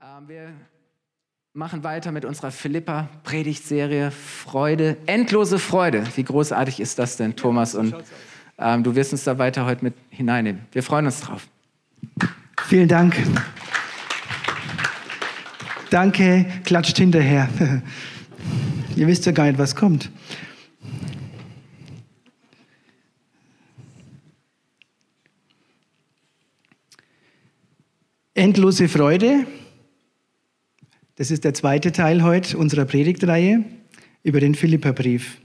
Ähm, wir machen weiter mit unserer Philippa-Predigtserie Freude, endlose Freude. Wie großartig ist das denn, Thomas? Und ähm, du wirst uns da weiter heute mit hineinnehmen. Wir freuen uns drauf. Vielen Dank. Danke, klatscht hinterher. Ihr wisst ja gar nicht, was kommt. Endlose Freude. Das ist der zweite Teil heute unserer Predigtreihe über den Philipperbrief.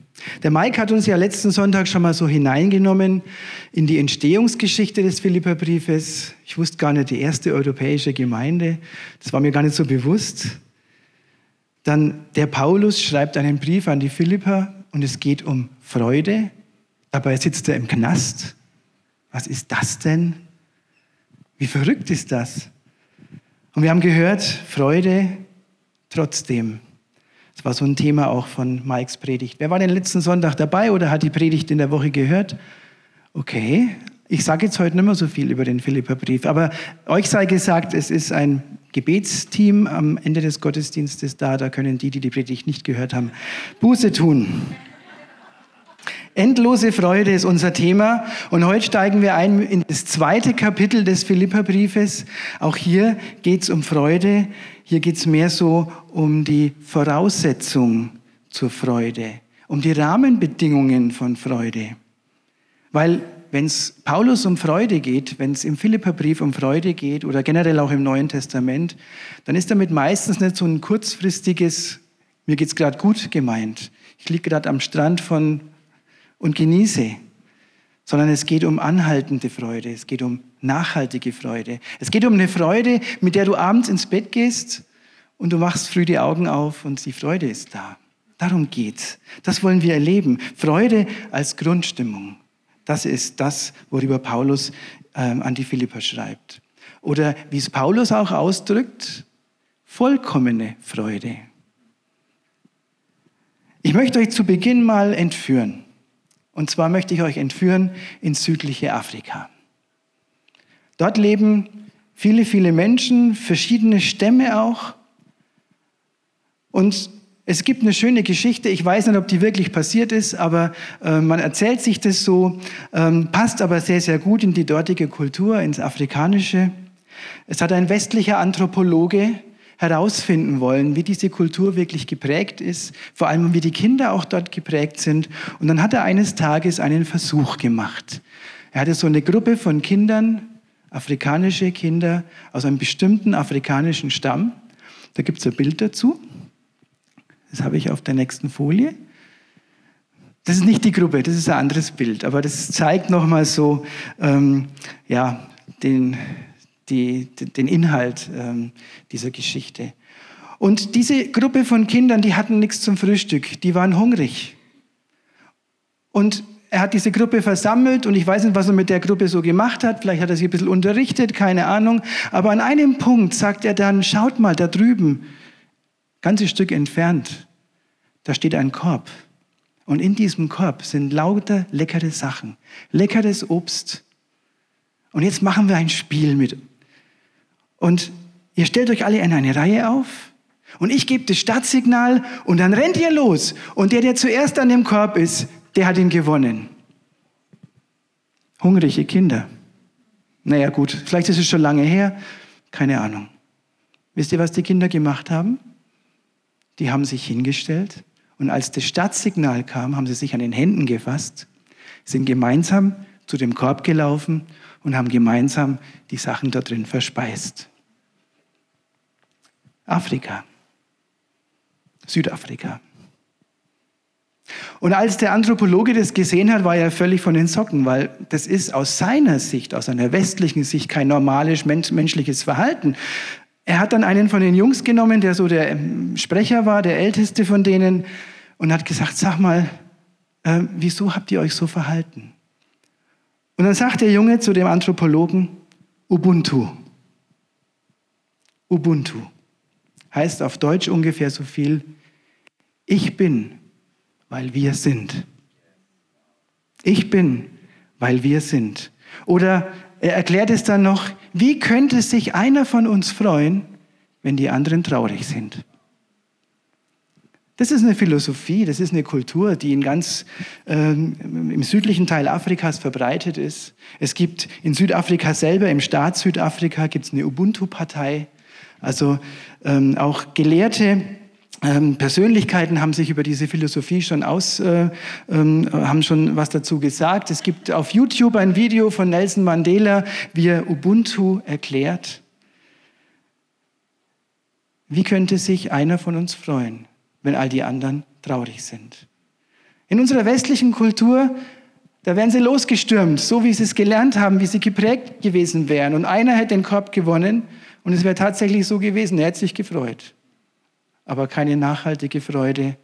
Der Mike hat uns ja letzten Sonntag schon mal so hineingenommen in die Entstehungsgeschichte des Philipperbriefes. Ich wusste gar nicht, die erste europäische Gemeinde. Das war mir gar nicht so bewusst. Dann der Paulus schreibt einen Brief an die Philipper und es geht um Freude. Dabei sitzt er im Knast. Was ist das denn? Wie verrückt ist das? Und wir haben gehört, Freude trotzdem. Das war so ein Thema auch von Mikes Predigt. Wer war den letzten Sonntag dabei oder hat die Predigt in der Woche gehört? Okay, ich sage jetzt heute nicht mehr so viel über den Philipperbrief, aber euch sei gesagt, es ist ein Gebetsteam am Ende des Gottesdienstes da. Da können die, die die Predigt nicht gehört haben, Buße tun. Endlose Freude ist unser Thema und heute steigen wir ein in das zweite Kapitel des Philipperbriefes. Auch hier geht es um Freude. Hier geht es mehr so um die Voraussetzung zur Freude, um die Rahmenbedingungen von Freude. Weil wenn es Paulus um Freude geht, wenn es im Philipperbrief um Freude geht oder generell auch im Neuen Testament, dann ist damit meistens nicht so ein kurzfristiges, mir geht's gerade gut gemeint. Ich liege gerade am Strand von und genieße, sondern es geht um anhaltende Freude, es geht um nachhaltige Freude. Es geht um eine Freude, mit der du abends ins Bett gehst und du machst früh die Augen auf und die Freude ist da. Darum geht's. Das wollen wir erleben. Freude als Grundstimmung. Das ist das, worüber Paulus ähm, an die Philipper schreibt. Oder wie es Paulus auch ausdrückt, vollkommene Freude. Ich möchte euch zu Beginn mal entführen. Und zwar möchte ich euch entführen ins südliche Afrika. Dort leben viele, viele Menschen, verschiedene Stämme auch. Und es gibt eine schöne Geschichte, ich weiß nicht, ob die wirklich passiert ist, aber äh, man erzählt sich das so, ähm, passt aber sehr, sehr gut in die dortige Kultur, ins Afrikanische. Es hat ein westlicher Anthropologe herausfinden wollen, wie diese Kultur wirklich geprägt ist, vor allem wie die Kinder auch dort geprägt sind. Und dann hat er eines Tages einen Versuch gemacht. Er hatte so eine Gruppe von Kindern, afrikanische Kinder aus einem bestimmten afrikanischen Stamm. Da gibt es ein Bild dazu. Das habe ich auf der nächsten Folie. Das ist nicht die Gruppe, das ist ein anderes Bild, aber das zeigt nochmal so ähm, ja, den, die, den Inhalt ähm, dieser Geschichte. Und diese Gruppe von Kindern, die hatten nichts zum Frühstück, die waren hungrig. Und er hat diese Gruppe versammelt und ich weiß nicht, was er mit der Gruppe so gemacht hat. Vielleicht hat er sie ein bisschen unterrichtet, keine Ahnung. Aber an einem Punkt sagt er dann, schaut mal da drüben, ganzes Stück entfernt, da steht ein Korb. Und in diesem Korb sind lauter leckere Sachen, leckeres Obst. Und jetzt machen wir ein Spiel mit und ihr stellt euch alle in eine Reihe auf und ich gebe das Startsignal und dann rennt ihr los. Und der, der zuerst an dem Korb ist, der hat ihn gewonnen. Hungrige Kinder. Naja gut, vielleicht ist es schon lange her, keine Ahnung. Wisst ihr, was die Kinder gemacht haben? Die haben sich hingestellt und als das Startsignal kam, haben sie sich an den Händen gefasst, sind gemeinsam zu dem Korb gelaufen und haben gemeinsam die Sachen da drin verspeist. Afrika, Südafrika. Und als der Anthropologe das gesehen hat, war er völlig von den Socken, weil das ist aus seiner Sicht, aus einer westlichen Sicht kein normales menschliches Verhalten. Er hat dann einen von den Jungs genommen, der so der ähm, Sprecher war, der älteste von denen, und hat gesagt, sag mal, äh, wieso habt ihr euch so verhalten? Und dann sagt der Junge zu dem Anthropologen, Ubuntu. Ubuntu heißt auf Deutsch ungefähr so viel, ich bin, weil wir sind. Ich bin, weil wir sind. Oder er erklärt es dann noch, wie könnte sich einer von uns freuen, wenn die anderen traurig sind. Das ist eine Philosophie, das ist eine Kultur, die in ganz ähm, im südlichen Teil Afrikas verbreitet ist. Es gibt in Südafrika selber, im Staat Südafrika, gibt es eine Ubuntu-Partei. Also ähm, auch Gelehrte ähm, Persönlichkeiten haben sich über diese Philosophie schon aus, äh, ähm, haben schon was dazu gesagt. Es gibt auf YouTube ein Video von Nelson Mandela, wie er Ubuntu erklärt. Wie könnte sich einer von uns freuen? wenn all die anderen traurig sind. In unserer westlichen Kultur, da werden sie losgestürmt, so wie sie es gelernt haben, wie sie geprägt gewesen wären. Und einer hätte den Korb gewonnen und es wäre tatsächlich so gewesen, er hätte sich gefreut. Aber keine nachhaltige Freude.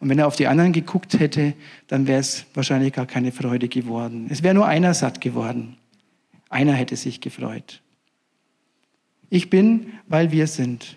Und wenn er auf die anderen geguckt hätte, dann wäre es wahrscheinlich gar keine Freude geworden. Es wäre nur einer satt geworden. Einer hätte sich gefreut. Ich bin, weil wir sind.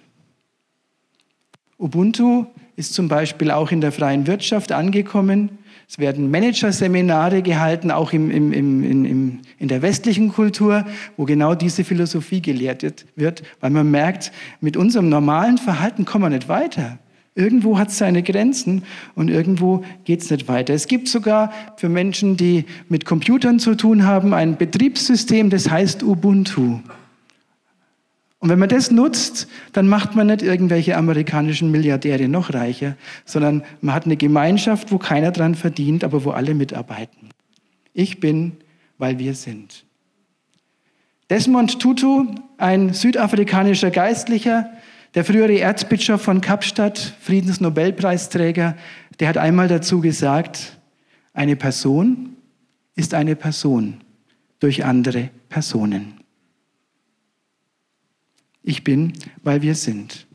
Ubuntu ist zum Beispiel auch in der freien Wirtschaft angekommen. Es werden Managerseminare gehalten, auch im, im, im, im, in der westlichen Kultur, wo genau diese Philosophie gelehrt wird, weil man merkt, mit unserem normalen Verhalten kommen wir nicht weiter. Irgendwo hat es seine Grenzen und irgendwo geht es nicht weiter. Es gibt sogar für Menschen, die mit Computern zu tun haben, ein Betriebssystem, das heißt Ubuntu. Und wenn man das nutzt, dann macht man nicht irgendwelche amerikanischen Milliardäre noch reicher, sondern man hat eine Gemeinschaft, wo keiner dran verdient, aber wo alle mitarbeiten. Ich bin, weil wir sind. Desmond Tutu, ein südafrikanischer Geistlicher, der frühere Erzbischof von Kapstadt, Friedensnobelpreisträger, der hat einmal dazu gesagt, eine Person ist eine Person durch andere Personen. Ich bin, weil wir sind.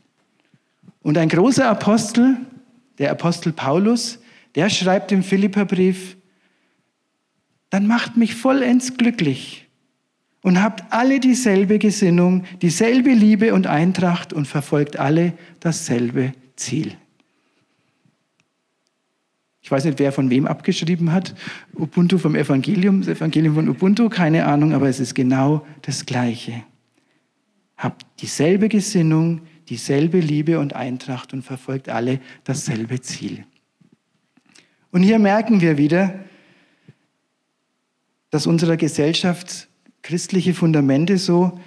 Und ein großer Apostel, der Apostel Paulus, der schreibt im Philipperbrief, dann macht mich vollends glücklich und habt alle dieselbe Gesinnung, dieselbe Liebe und Eintracht und verfolgt alle dasselbe Ziel. Ich weiß nicht, wer von wem abgeschrieben hat. Ubuntu vom Evangelium, das Evangelium von Ubuntu, keine Ahnung, aber es ist genau das Gleiche habt dieselbe Gesinnung, dieselbe Liebe und Eintracht und verfolgt alle dasselbe Ziel. Und hier merken wir wieder, dass unserer Gesellschaft christliche Fundamente so,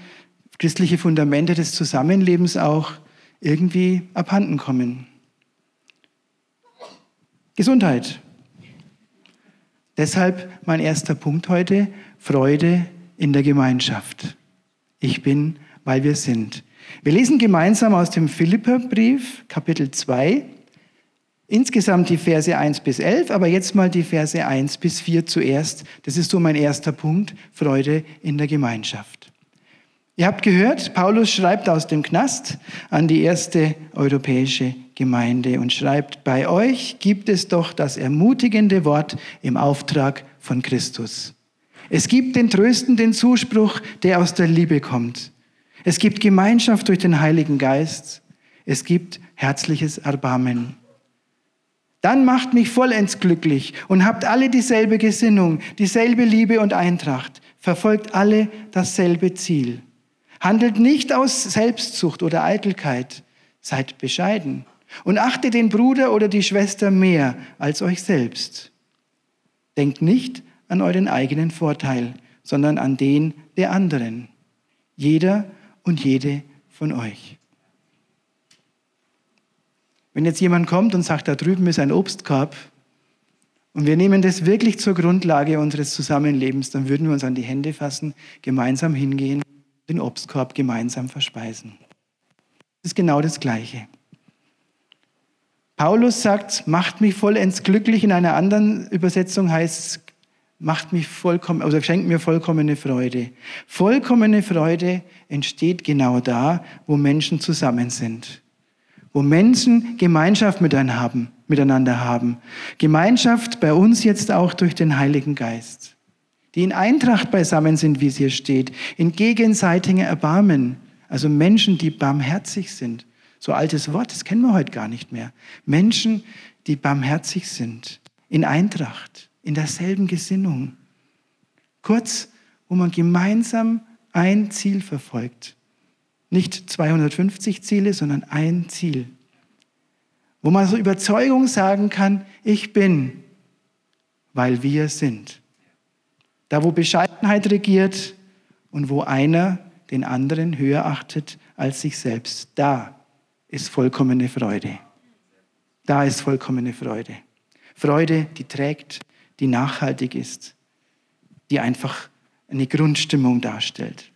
christliche Fundamente des Zusammenlebens auch irgendwie abhanden kommen. Gesundheit. Deshalb mein erster Punkt heute, Freude in der Gemeinschaft. Ich bin weil wir sind. Wir lesen gemeinsam aus dem Philipperbrief, Kapitel 2, insgesamt die Verse 1 bis 11, aber jetzt mal die Verse 1 bis 4 zuerst. Das ist so mein erster Punkt, Freude in der Gemeinschaft. Ihr habt gehört, Paulus schreibt aus dem Knast an die erste europäische Gemeinde und schreibt, bei euch gibt es doch das ermutigende Wort im Auftrag von Christus. Es gibt den tröstenden Zuspruch, der aus der Liebe kommt. Es gibt Gemeinschaft durch den Heiligen Geist. Es gibt herzliches Erbarmen. Dann macht mich vollends glücklich und habt alle dieselbe Gesinnung, dieselbe Liebe und Eintracht, verfolgt alle dasselbe Ziel. Handelt nicht aus Selbstsucht oder Eitelkeit, seid bescheiden und achtet den Bruder oder die Schwester mehr als euch selbst. Denkt nicht an euren eigenen Vorteil, sondern an den der anderen. Jeder und jede von euch. Wenn jetzt jemand kommt und sagt, da drüben ist ein Obstkorb und wir nehmen das wirklich zur Grundlage unseres Zusammenlebens, dann würden wir uns an die Hände fassen, gemeinsam hingehen, den Obstkorb gemeinsam verspeisen. Das ist genau das Gleiche. Paulus sagt, macht mich vollends glücklich. In einer anderen Übersetzung heißt es, macht mich vollkommen, also schenkt mir vollkommene Freude. Vollkommene Freude entsteht genau da, wo Menschen zusammen sind. Wo Menschen Gemeinschaft miteinander haben. Gemeinschaft bei uns jetzt auch durch den Heiligen Geist. Die in Eintracht beisammen sind, wie es hier steht. In gegenseitigem Erbarmen. Also Menschen, die barmherzig sind. So altes Wort, das kennen wir heute gar nicht mehr. Menschen, die barmherzig sind. In Eintracht in derselben Gesinnung. Kurz, wo man gemeinsam ein Ziel verfolgt, Nicht 250 Ziele, sondern ein Ziel. Wo man so Überzeugung sagen kann, ich bin, weil wir sind. Da, wo Bescheidenheit regiert und wo einer den anderen höher achtet als sich selbst, da ist vollkommene Freude. Da ist vollkommene Freude. Freude, die trägt, die nachhaltig ist, die einfach eine Grundstimmung darstellt.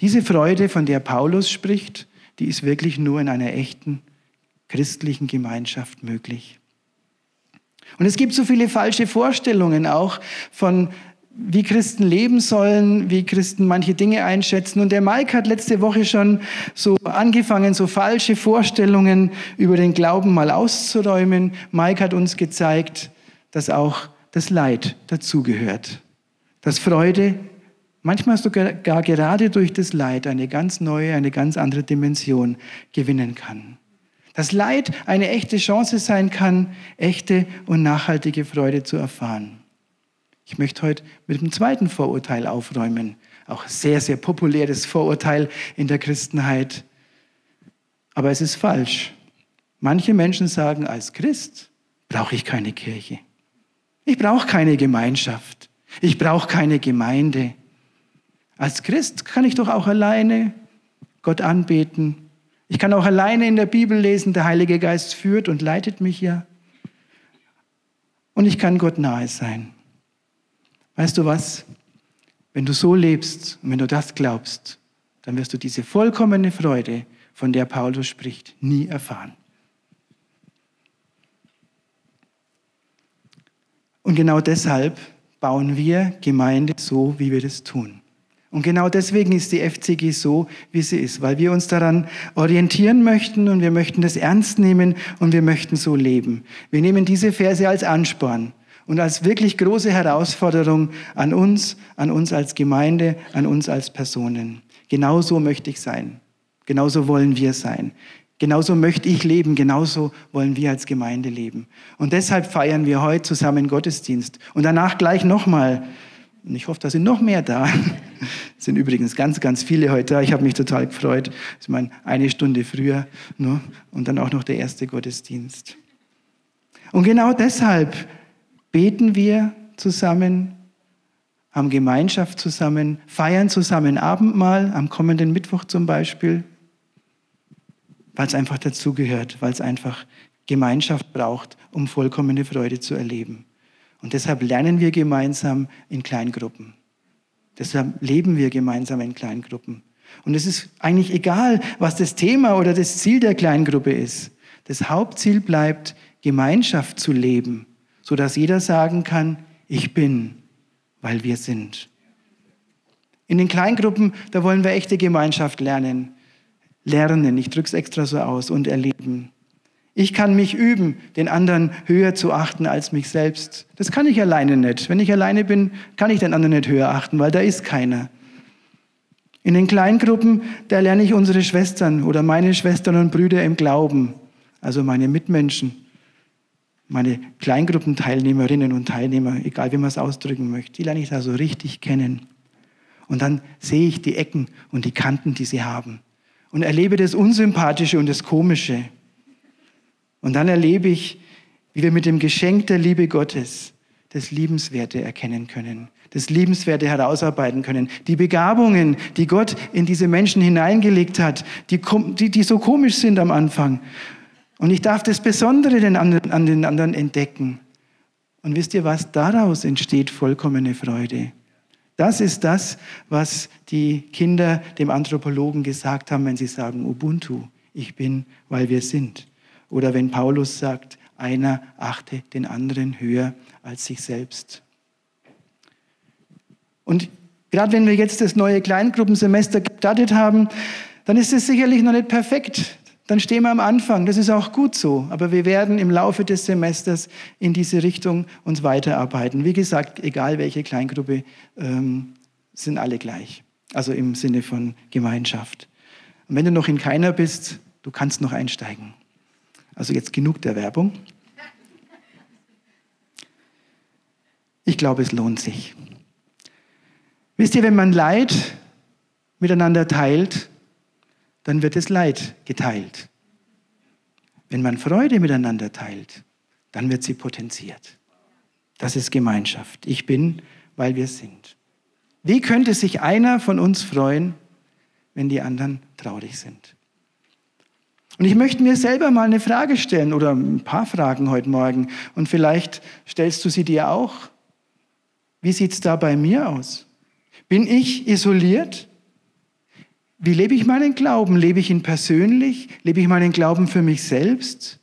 Diese Freude, von der Paulus spricht, die ist wirklich nur in einer echten christlichen Gemeinschaft möglich. Und es gibt so viele falsche Vorstellungen auch von, wie Christen leben sollen, wie Christen manche Dinge einschätzen. Und der Mike hat letzte Woche schon so angefangen, so falsche Vorstellungen über den Glauben mal auszuräumen. Mike hat uns gezeigt, dass auch das Leid dazugehört. Dass Freude manchmal sogar gerade durch das Leid eine ganz neue, eine ganz andere Dimension gewinnen kann. Dass Leid eine echte Chance sein kann, echte und nachhaltige Freude zu erfahren. Ich möchte heute mit dem zweiten Vorurteil aufräumen. Auch sehr, sehr populäres Vorurteil in der Christenheit. Aber es ist falsch. Manche Menschen sagen, als Christ brauche ich keine Kirche. Ich brauche keine Gemeinschaft. Ich brauche keine Gemeinde. Als Christ kann ich doch auch alleine Gott anbeten ich kann auch alleine in der Bibel lesen, der Heilige Geist führt und leitet mich ja. Und ich kann Gott nahe sein. Weißt du was? Wenn du so lebst und wenn du das glaubst, dann wirst du diese vollkommene Freude, von der Paulus spricht, nie erfahren. Und genau deshalb bauen wir Gemeinde so, wie wir das tun. Und genau deswegen ist die FCG so, wie sie ist, weil wir uns daran orientieren möchten und wir möchten das ernst nehmen und wir möchten so leben. Wir nehmen diese Verse als Ansporn und als wirklich große Herausforderung an uns, an uns als Gemeinde, an uns als Personen. Genauso möchte ich sein. Genauso wollen wir sein. Genauso möchte ich leben, genauso wollen wir als Gemeinde leben. Und deshalb feiern wir heute zusammen Gottesdienst. Und danach gleich nochmal und ich hoffe, da sind noch mehr da. Es sind übrigens ganz, ganz viele heute da. Ich habe mich total gefreut. Ich meine, eine Stunde früher ne? und dann auch noch der erste Gottesdienst. Und genau deshalb beten wir zusammen, haben Gemeinschaft zusammen, feiern zusammen Abendmahl, am kommenden Mittwoch zum Beispiel, weil es einfach dazugehört, weil es einfach Gemeinschaft braucht, um vollkommene Freude zu erleben. Und deshalb lernen wir gemeinsam in Kleingruppen. Deshalb leben wir gemeinsam in Kleingruppen. Und es ist eigentlich egal, was das Thema oder das Ziel der Kleingruppe ist. Das Hauptziel bleibt, Gemeinschaft zu leben, sodass jeder sagen kann, ich bin, weil wir sind. In den Kleingruppen, da wollen wir echte Gemeinschaft lernen. Lernen, ich drücke es extra so aus, und erleben. Ich kann mich üben, den anderen höher zu achten als mich selbst. Das kann ich alleine nicht. Wenn ich alleine bin, kann ich den anderen nicht höher achten, weil da ist keiner. In den Kleingruppen, da lerne ich unsere Schwestern oder meine Schwestern und Brüder im Glauben, also meine Mitmenschen, meine Kleingruppenteilnehmerinnen und Teilnehmer, egal wie man es ausdrücken möchte, die lerne ich da so richtig kennen. Und dann sehe ich die Ecken und die Kanten, die sie haben und erlebe das Unsympathische und das Komische. Und dann erlebe ich, wie wir mit dem Geschenk der Liebe Gottes das Liebenswerte erkennen können, das Liebenswerte herausarbeiten können. Die Begabungen, die Gott in diese Menschen hineingelegt hat, die, die, die so komisch sind am Anfang. Und ich darf das Besondere den anderen, an den anderen entdecken. Und wisst ihr was? Daraus entsteht vollkommene Freude. Das ist das, was die Kinder dem Anthropologen gesagt haben, wenn sie sagen, Ubuntu, ich bin, weil wir sind. Oder wenn Paulus sagt, einer achte den anderen höher als sich selbst. Und gerade wenn wir jetzt das neue Kleingruppensemester gestartet haben, dann ist es sicherlich noch nicht perfekt. Dann stehen wir am Anfang. Das ist auch gut so. Aber wir werden im Laufe des Semesters in diese Richtung uns weiterarbeiten. Wie gesagt, egal welche Kleingruppe, ähm, sind alle gleich. Also im Sinne von Gemeinschaft. Und wenn du noch in keiner bist, du kannst noch einsteigen. Also jetzt genug der Werbung. Ich glaube, es lohnt sich. Wisst ihr, wenn man Leid miteinander teilt, dann wird das Leid geteilt. Wenn man Freude miteinander teilt, dann wird sie potenziert. Das ist Gemeinschaft. Ich bin, weil wir sind. Wie könnte sich einer von uns freuen, wenn die anderen traurig sind? Und ich möchte mir selber mal eine Frage stellen oder ein paar Fragen heute Morgen. Und vielleicht stellst du sie dir auch. Wie sieht es da bei mir aus? Bin ich isoliert? Wie lebe ich meinen Glauben? Lebe ich ihn persönlich? Lebe ich meinen Glauben für mich selbst?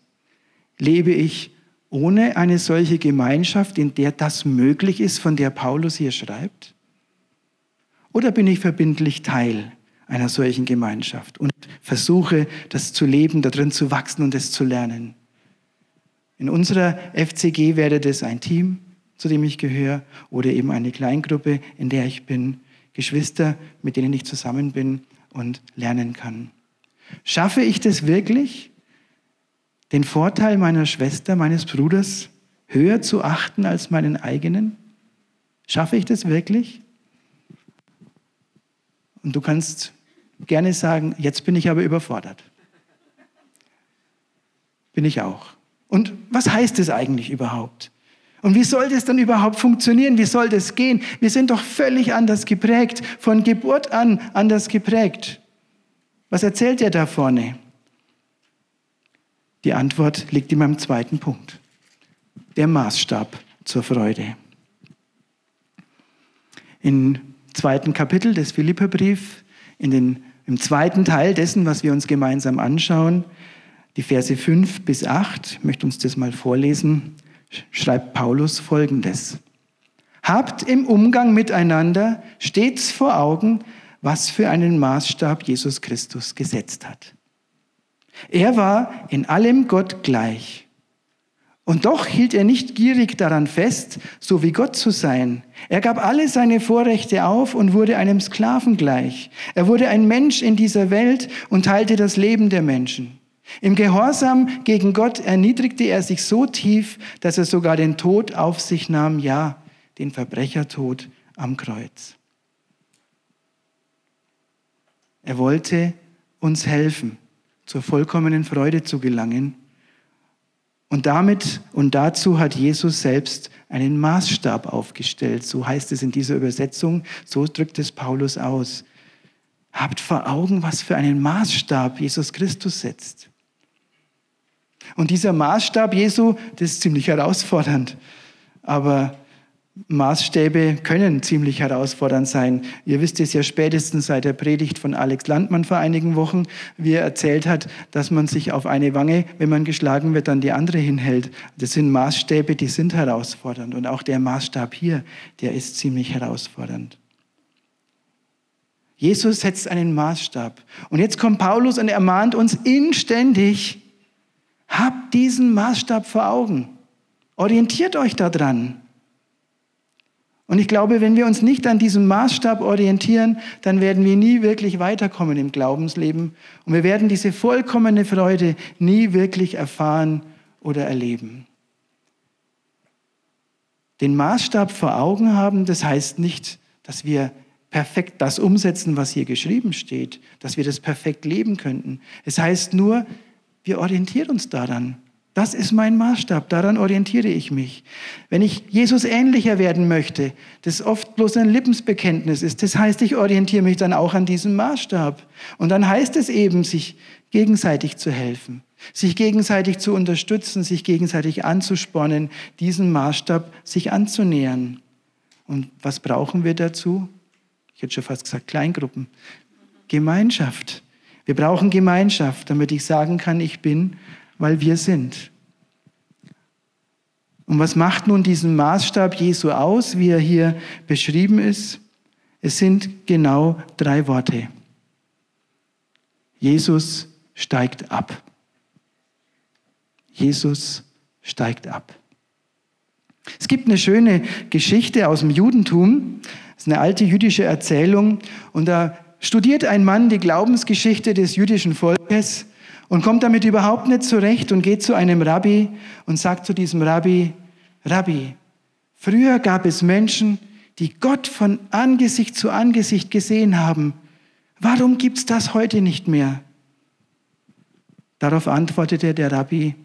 Lebe ich ohne eine solche Gemeinschaft, in der das möglich ist, von der Paulus hier schreibt? Oder bin ich verbindlich Teil einer solchen Gemeinschaft und versuche, das zu leben, darin zu wachsen und es zu lernen? In unserer FCG wäre das ein Team, zu dem ich gehöre, oder eben eine Kleingruppe, in der ich bin, Geschwister, mit denen ich zusammen bin und lernen kann. Schaffe ich das wirklich, den Vorteil meiner Schwester, meines Bruders höher zu achten als meinen eigenen? Schaffe ich das wirklich? Und du kannst gerne sagen, jetzt bin ich aber überfordert. Bin ich auch. Und was heißt es eigentlich überhaupt? Und wie soll das dann überhaupt funktionieren? Wie soll das gehen? Wir sind doch völlig anders geprägt, von Geburt an anders geprägt. Was erzählt er da vorne? Die Antwort liegt in meinem zweiten Punkt. Der Maßstab zur Freude. Im zweiten Kapitel des Philipperbriefs, in den, im zweiten Teil dessen, was wir uns gemeinsam anschauen, die Verse 5 bis 8, ich möchte uns das mal vorlesen, schreibt Paulus Folgendes. Habt im Umgang miteinander stets vor Augen, was für einen Maßstab Jesus Christus gesetzt hat. Er war in allem Gott gleich. Und doch hielt er nicht gierig daran fest, so wie Gott zu sein. Er gab alle seine Vorrechte auf und wurde einem Sklaven gleich. Er wurde ein Mensch in dieser Welt und teilte das Leben der Menschen. Im Gehorsam gegen Gott erniedrigte er sich so tief, dass er sogar den Tod auf sich nahm, ja, den Verbrechertod am Kreuz. Er wollte uns helfen, zur vollkommenen Freude zu gelangen. Und damit und dazu hat Jesus selbst einen Maßstab aufgestellt. So heißt es in dieser Übersetzung, so drückt es Paulus aus. Habt vor Augen, was für einen Maßstab Jesus Christus setzt. Und dieser Maßstab Jesu, das ist ziemlich herausfordernd. Aber Maßstäbe können ziemlich herausfordernd sein. Ihr wisst es ja spätestens seit der Predigt von Alex Landmann vor einigen Wochen, wie er erzählt hat, dass man sich auf eine Wange, wenn man geschlagen wird, dann die andere hinhält. Das sind Maßstäbe, die sind herausfordernd. Und auch der Maßstab hier, der ist ziemlich herausfordernd. Jesus setzt einen Maßstab. Und jetzt kommt Paulus und er mahnt uns inständig, Habt diesen Maßstab vor Augen. Orientiert euch daran. Und ich glaube, wenn wir uns nicht an diesem Maßstab orientieren, dann werden wir nie wirklich weiterkommen im Glaubensleben und wir werden diese vollkommene Freude nie wirklich erfahren oder erleben. Den Maßstab vor Augen haben, das heißt nicht, dass wir perfekt das umsetzen, was hier geschrieben steht, dass wir das perfekt leben könnten. Es heißt nur, wir orientieren uns daran. Das ist mein Maßstab, daran orientiere ich mich. Wenn ich Jesus ähnlicher werden möchte, das oft bloß ein Lippensbekenntnis ist, das heißt, ich orientiere mich dann auch an diesem Maßstab. Und dann heißt es eben, sich gegenseitig zu helfen, sich gegenseitig zu unterstützen, sich gegenseitig anzuspornen, diesen Maßstab sich anzunähern. Und was brauchen wir dazu? Ich hätte schon fast gesagt Kleingruppen. Gemeinschaft. Wir brauchen Gemeinschaft, damit ich sagen kann, ich bin, weil wir sind. Und was macht nun diesen Maßstab Jesu aus, wie er hier beschrieben ist? Es sind genau drei Worte. Jesus steigt ab. Jesus steigt ab. Es gibt eine schöne Geschichte aus dem Judentum. Das ist eine alte jüdische Erzählung. Und da studiert ein Mann die Glaubensgeschichte des jüdischen Volkes und kommt damit überhaupt nicht zurecht und geht zu einem Rabbi und sagt zu diesem Rabbi, Rabbi, früher gab es Menschen, die Gott von Angesicht zu Angesicht gesehen haben. Warum gibt es das heute nicht mehr? Darauf antwortete der Rabbi,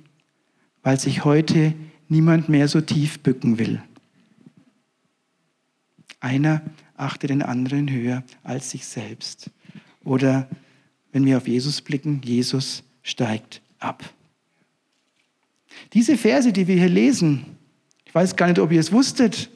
weil sich heute niemand mehr so tief bücken will. Einer achte den anderen höher als sich selbst. Oder wenn wir auf Jesus blicken, Jesus steigt ab. Diese Verse, die wir hier lesen, ich weiß gar nicht, ob ihr es wusstet,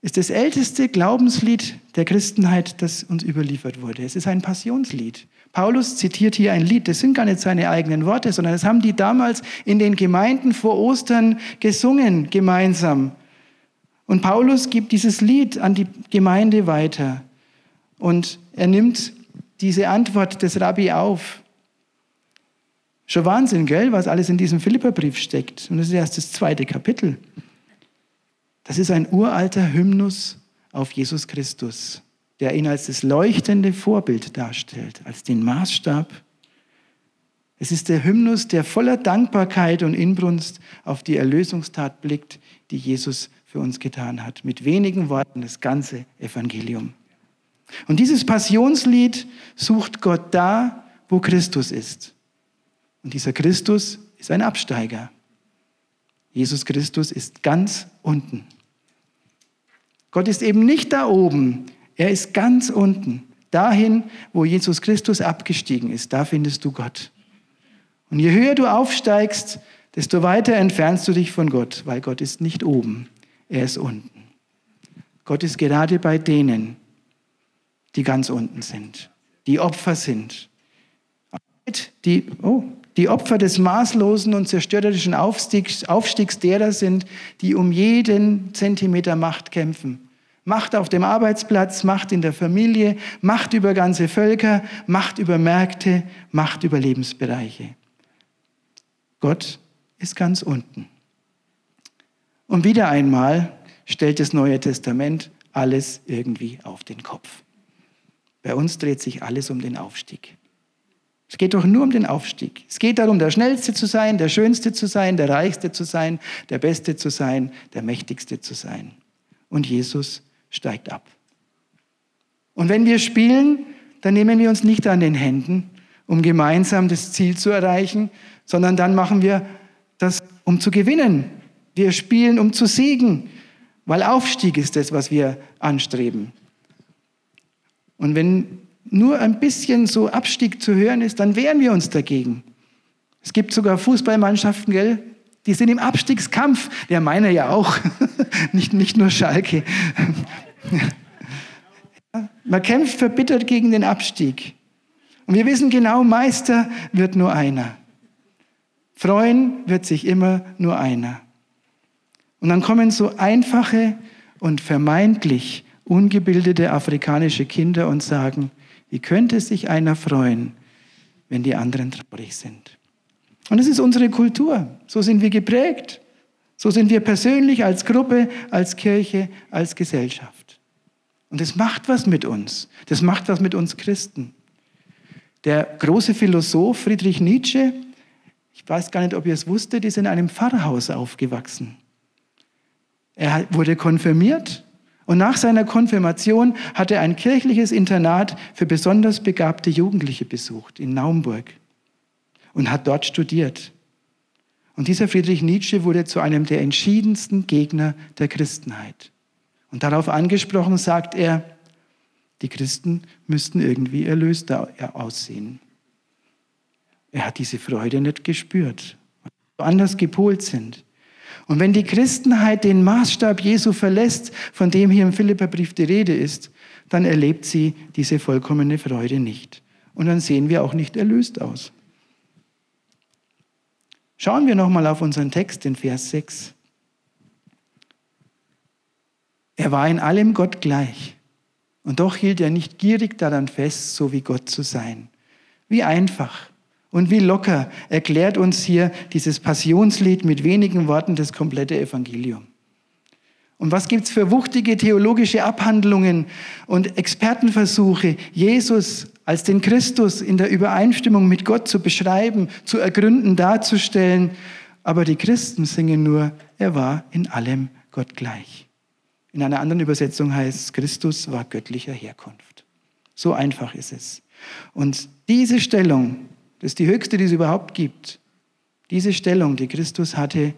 ist das älteste Glaubenslied der Christenheit, das uns überliefert wurde. Es ist ein Passionslied. Paulus zitiert hier ein Lied, das sind gar nicht seine eigenen Worte, sondern das haben die damals in den Gemeinden vor Ostern gesungen, gemeinsam. Und Paulus gibt dieses Lied an die Gemeinde weiter. Und er nimmt diese Antwort des Rabbi auf. Schon Wahnsinn, gell, was alles in diesem Philipperbrief steckt. Und das ist erst das zweite Kapitel. Das ist ein uralter Hymnus auf Jesus Christus, der ihn als das leuchtende Vorbild darstellt, als den Maßstab. Es ist der Hymnus, der voller Dankbarkeit und Inbrunst auf die Erlösungstat blickt, die Jesus für uns getan hat. Mit wenigen Worten das ganze Evangelium. Und dieses Passionslied sucht Gott da, wo Christus ist. Und dieser Christus ist ein Absteiger. Jesus Christus ist ganz unten. Gott ist eben nicht da oben, er ist ganz unten. Dahin, wo Jesus Christus abgestiegen ist, da findest du Gott. Und je höher du aufsteigst, desto weiter entfernst du dich von Gott, weil Gott ist nicht oben, er ist unten. Gott ist gerade bei denen, die ganz unten sind, die Opfer sind. Die, oh, die Opfer des maßlosen und zerstörerischen Aufstiegs, Aufstiegs derer sind, die um jeden Zentimeter Macht kämpfen. Macht auf dem Arbeitsplatz, Macht in der Familie, Macht über ganze Völker, Macht über Märkte, Macht über Lebensbereiche. Gott ist ganz unten. Und wieder einmal stellt das Neue Testament alles irgendwie auf den Kopf. Bei uns dreht sich alles um den Aufstieg. Es geht doch nur um den Aufstieg. Es geht darum, der Schnellste zu sein, der Schönste zu sein, der Reichste zu sein, der Beste zu sein, der Mächtigste zu sein. Und Jesus steigt ab. Und wenn wir spielen, dann nehmen wir uns nicht an den Händen, um gemeinsam das Ziel zu erreichen, sondern dann machen wir das, um zu gewinnen. Wir spielen, um zu siegen, weil Aufstieg ist das, was wir anstreben. Und wenn nur ein bisschen so Abstieg zu hören ist, dann wehren wir uns dagegen. Es gibt sogar Fußballmannschaften, gell? Die sind im Abstiegskampf. Der meine ja auch, nicht, nicht nur Schalke. Man kämpft verbittert gegen den Abstieg. Und wir wissen genau, Meister wird nur einer. Freuen wird sich immer nur einer. Und dann kommen so einfache und vermeintlich ungebildete afrikanische Kinder und sagen, wie könnte sich einer freuen, wenn die anderen traurig sind? Und es ist unsere Kultur. So sind wir geprägt. So sind wir persönlich als Gruppe, als Kirche, als Gesellschaft. Und das macht was mit uns. Das macht was mit uns Christen. Der große Philosoph Friedrich Nietzsche, ich weiß gar nicht, ob ihr es wusstet, ist in einem Pfarrhaus aufgewachsen. Er wurde konfirmiert und nach seiner Konfirmation hat er ein kirchliches Internat für besonders begabte Jugendliche besucht in Naumburg und hat dort studiert. Und dieser Friedrich Nietzsche wurde zu einem der entschiedensten Gegner der Christenheit. Und darauf angesprochen sagt er, die Christen müssten irgendwie erlöster aussehen. Er hat diese Freude nicht gespürt, weil sie anders gepolt sind. Und wenn die Christenheit den Maßstab Jesu verlässt, von dem hier im Philipperbrief die Rede ist, dann erlebt sie diese vollkommene Freude nicht. Und dann sehen wir auch nicht erlöst aus. Schauen wir nochmal auf unseren Text, in Vers 6. Er war in allem Gott gleich. Und doch hielt er nicht gierig daran fest, so wie Gott zu sein. Wie einfach. Und wie locker erklärt uns hier dieses Passionslied mit wenigen Worten das komplette Evangelium. Und was gibt's für wuchtige theologische Abhandlungen und Expertenversuche, Jesus als den Christus in der Übereinstimmung mit Gott zu beschreiben, zu ergründen, darzustellen. Aber die Christen singen nur, er war in allem Gott gleich. In einer anderen Übersetzung heißt es, Christus war göttlicher Herkunft. So einfach ist es. Und diese Stellung Das ist die höchste, die es überhaupt gibt. Diese Stellung, die Christus hatte,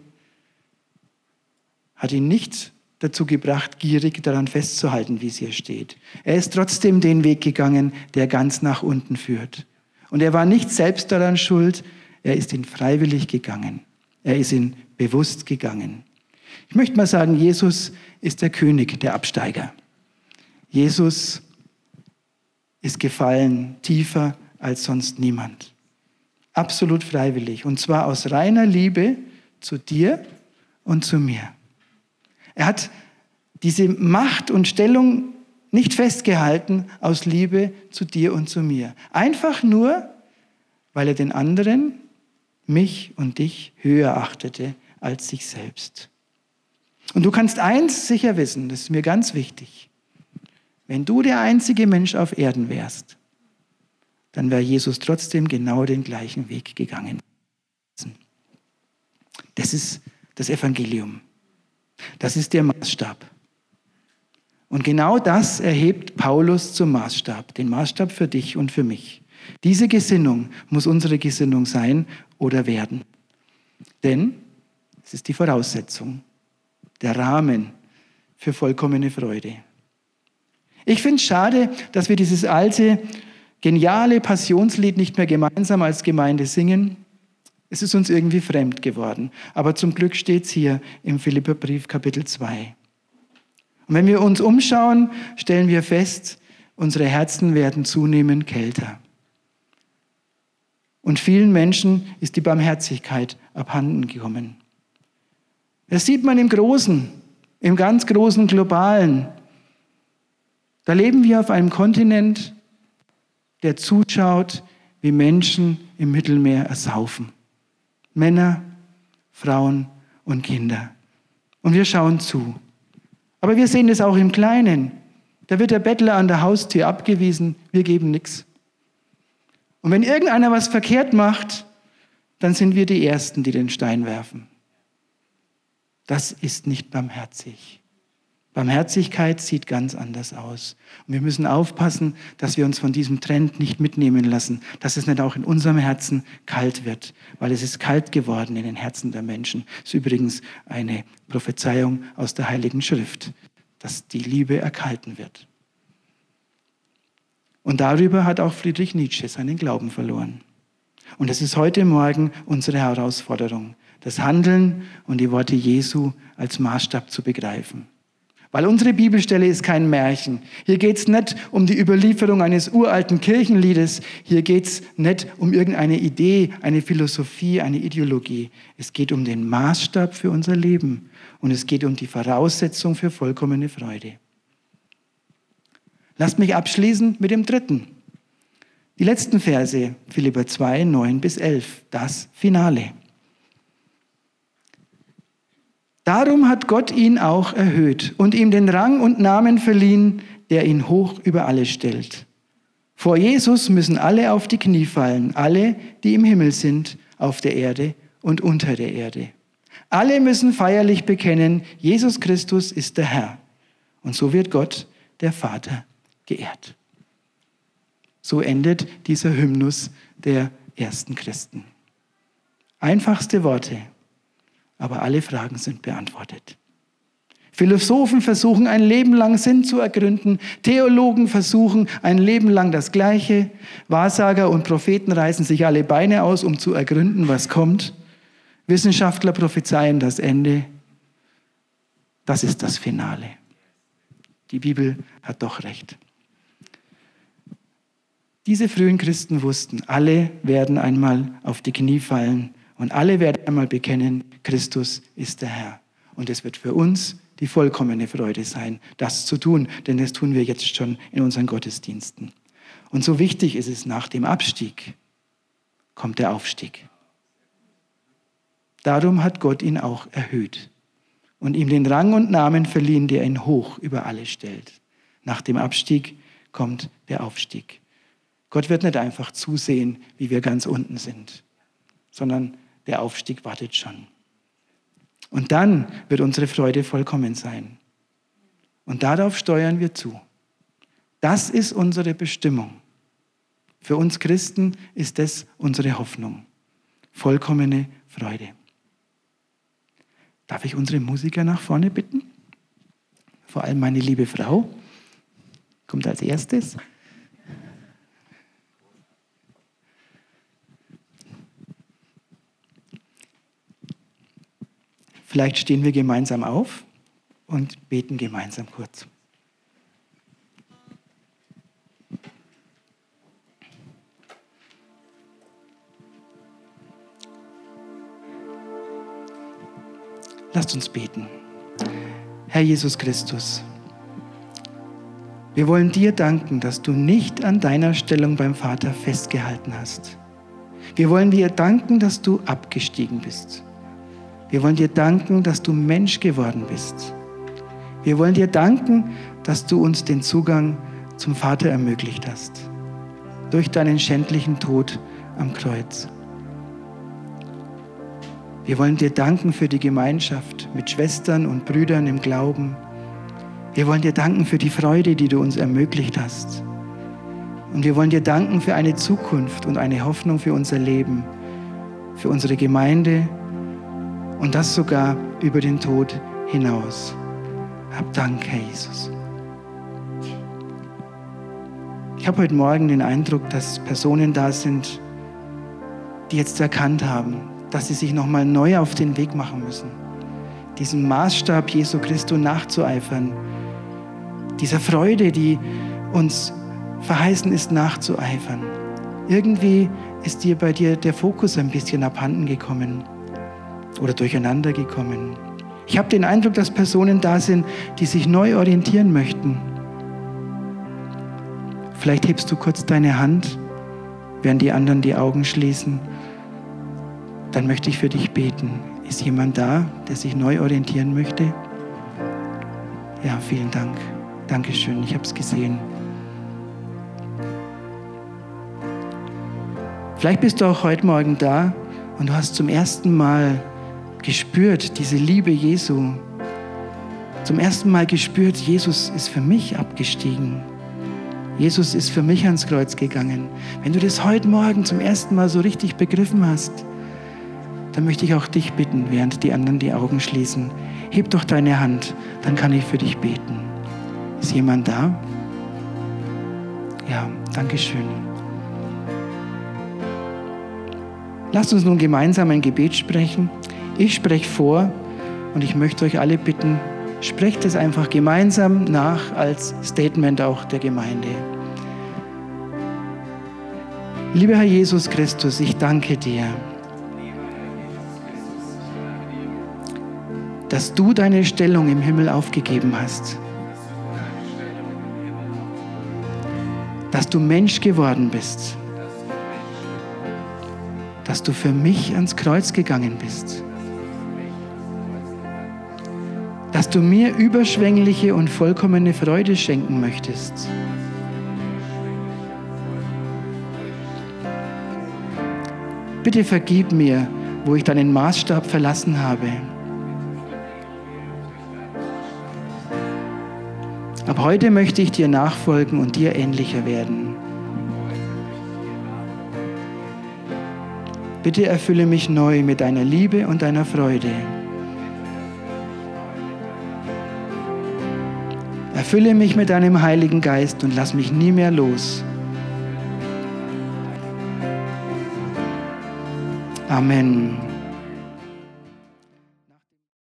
hat ihn nicht dazu gebracht, gierig daran festzuhalten, wie es hier steht. Er ist trotzdem den Weg gegangen, der ganz nach unten führt. Und er war nicht selbst daran schuld, er ist ihn freiwillig gegangen. Er ist ihn bewusst gegangen. Ich möchte mal sagen, Jesus ist der König der Absteiger. Jesus ist gefallen tiefer als sonst niemand. Absolut freiwillig. Und zwar aus reiner Liebe zu dir und zu mir. Er hat diese Macht und Stellung nicht festgehalten aus Liebe zu dir und zu mir. Einfach nur, weil er den anderen, mich und dich, höher achtete als sich selbst. Und du kannst eins sicher wissen, das ist mir ganz wichtig. Wenn du der einzige Mensch auf Erden wärst, dann wäre Jesus trotzdem genau den gleichen Weg gegangen. Das ist das Evangelium. Das ist der Maßstab. Und genau das erhebt Paulus zum Maßstab, den Maßstab für dich und für mich. Diese Gesinnung muss unsere Gesinnung sein oder werden. Denn es ist die Voraussetzung, der Rahmen für vollkommene Freude. Ich finde es schade, dass wir dieses alte, geniale Passionslied nicht mehr gemeinsam als Gemeinde singen. Es ist uns irgendwie fremd geworden. Aber zum Glück steht es hier im Philipperbrief Kapitel 2. Und wenn wir uns umschauen, stellen wir fest, unsere Herzen werden zunehmend kälter. Und vielen Menschen ist die Barmherzigkeit abhanden gekommen. Das sieht man im Großen, im ganz großen Globalen. Da leben wir auf einem Kontinent, der zuschaut, wie Menschen im Mittelmeer ersaufen. Männer, Frauen und Kinder. Und wir schauen zu. Aber wir sehen es auch im Kleinen. Da wird der Bettler an der Haustür abgewiesen, wir geben nichts. Und wenn irgendeiner was verkehrt macht, dann sind wir die Ersten, die den Stein werfen. Das ist nicht barmherzig. Barmherzigkeit sieht ganz anders aus. Und wir müssen aufpassen, dass wir uns von diesem Trend nicht mitnehmen lassen, dass es nicht auch in unserem Herzen kalt wird, weil es ist kalt geworden in den Herzen der Menschen. Das ist übrigens eine Prophezeiung aus der Heiligen Schrift, dass die Liebe erkalten wird. Und darüber hat auch Friedrich Nietzsche seinen Glauben verloren. Und das ist heute Morgen unsere Herausforderung, das Handeln und die Worte Jesu als Maßstab zu begreifen. Weil unsere Bibelstelle ist kein Märchen. Hier geht es nicht um die Überlieferung eines uralten Kirchenliedes. Hier geht es nicht um irgendeine Idee, eine Philosophie, eine Ideologie. Es geht um den Maßstab für unser Leben. Und es geht um die Voraussetzung für vollkommene Freude. Lasst mich abschließen mit dem dritten. Die letzten Verse, Philipper 2, 9 bis 11, das Finale. Darum hat Gott ihn auch erhöht und ihm den Rang und Namen verliehen, der ihn hoch über alle stellt. Vor Jesus müssen alle auf die Knie fallen, alle, die im Himmel sind, auf der Erde und unter der Erde. Alle müssen feierlich bekennen, Jesus Christus ist der Herr. Und so wird Gott, der Vater, geehrt. So endet dieser Hymnus der ersten Christen. Einfachste Worte, aber alle Fragen sind beantwortet. Philosophen versuchen ein Leben lang Sinn zu ergründen, Theologen versuchen ein Leben lang das Gleiche, Wahrsager und Propheten reißen sich alle Beine aus, um zu ergründen, was kommt, Wissenschaftler prophezeien das Ende. Das ist das Finale. Die Bibel hat doch recht. Diese frühen Christen wussten, alle werden einmal auf die Knie fallen und alle werden einmal bekennen, Christus ist der Herr. Und es wird für uns die vollkommene Freude sein, das zu tun, denn das tun wir jetzt schon in unseren Gottesdiensten. Und so wichtig ist es, nach dem Abstieg kommt der Aufstieg. Darum hat Gott ihn auch erhöht und ihm den Rang und Namen verliehen, der ihn hoch über alle stellt. Nach dem Abstieg kommt der Aufstieg. Gott wird nicht einfach zusehen, wie wir ganz unten sind, sondern der Aufstieg wartet schon. Und dann wird unsere Freude vollkommen sein. Und darauf steuern wir zu. Das ist unsere Bestimmung. Für uns Christen ist das unsere Hoffnung. Vollkommene Freude. Darf ich unsere Musiker nach vorne bitten? Vor allem meine liebe Frau. Kommt als erstes. Vielleicht stehen wir gemeinsam auf und beten gemeinsam kurz. Lasst uns beten. Herr Jesus Christus, wir wollen dir danken, dass du nicht an deiner Stellung beim Vater festgehalten hast. Wir wollen dir danken, dass du abgestiegen bist. Wir wollen dir danken, dass du Mensch geworden bist. Wir wollen dir danken, dass du uns den Zugang zum Vater ermöglicht hast. Durch deinen schändlichen Tod am Kreuz. Wir wollen dir danken für die Gemeinschaft mit Schwestern und Brüdern im Glauben. Wir wollen dir danken für die Freude, die du uns ermöglicht hast. Und wir wollen dir danken für eine Zukunft und eine Hoffnung für unser Leben, für unsere Gemeinde und das sogar über den Tod hinaus. Hab Dank, Herr Jesus. Ich habe heute Morgen den Eindruck, dass Personen da sind, die jetzt erkannt haben, dass sie sich nochmal neu auf den Weg machen müssen, diesem Maßstab Jesu Christus nachzueifern, dieser Freude, die uns verheißen ist, nachzueifern. Irgendwie ist dir bei dir der Fokus ein bisschen abhanden gekommen oder durcheinander gekommen. Ich habe den Eindruck, dass Personen da sind, die sich neu orientieren möchten. Vielleicht hebst du kurz deine Hand, während die anderen die Augen schließen. Dann möchte ich für dich beten. Ist jemand da, der sich neu orientieren möchte? Ja, vielen Dank. Dankeschön, ich habe es gesehen. Vielleicht bist du auch heute Morgen da und du hast zum ersten Mal gespürt, diese Liebe Jesu. Zum ersten Mal gespürt, Jesus ist für mich abgestiegen. Jesus ist für mich ans Kreuz gegangen. Wenn du das heute Morgen zum ersten Mal so richtig begriffen hast, dann möchte ich auch dich bitten, während die anderen die Augen schließen. Heb doch deine Hand, dann kann ich für dich beten. Ist jemand da? Ja, danke schön. Lasst uns nun gemeinsam ein Gebet sprechen. Ich spreche vor und ich möchte euch alle bitten, sprecht es einfach gemeinsam nach als Statement auch der Gemeinde. Lieber Herr Jesus Christus, ich danke dir, dass du deine Stellung im Himmel aufgegeben hast, dass du Mensch geworden bist, dass du für mich ans Kreuz gegangen bist dass du mir überschwängliche und vollkommene Freude schenken möchtest. Bitte vergib mir, wo ich deinen Maßstab verlassen habe. Ab heute möchte ich dir nachfolgen und dir ähnlicher werden. Bitte erfülle mich neu mit deiner Liebe und deiner Freude. Erfülle mich mit deinem Heiligen Geist und lass mich nie mehr los. Amen.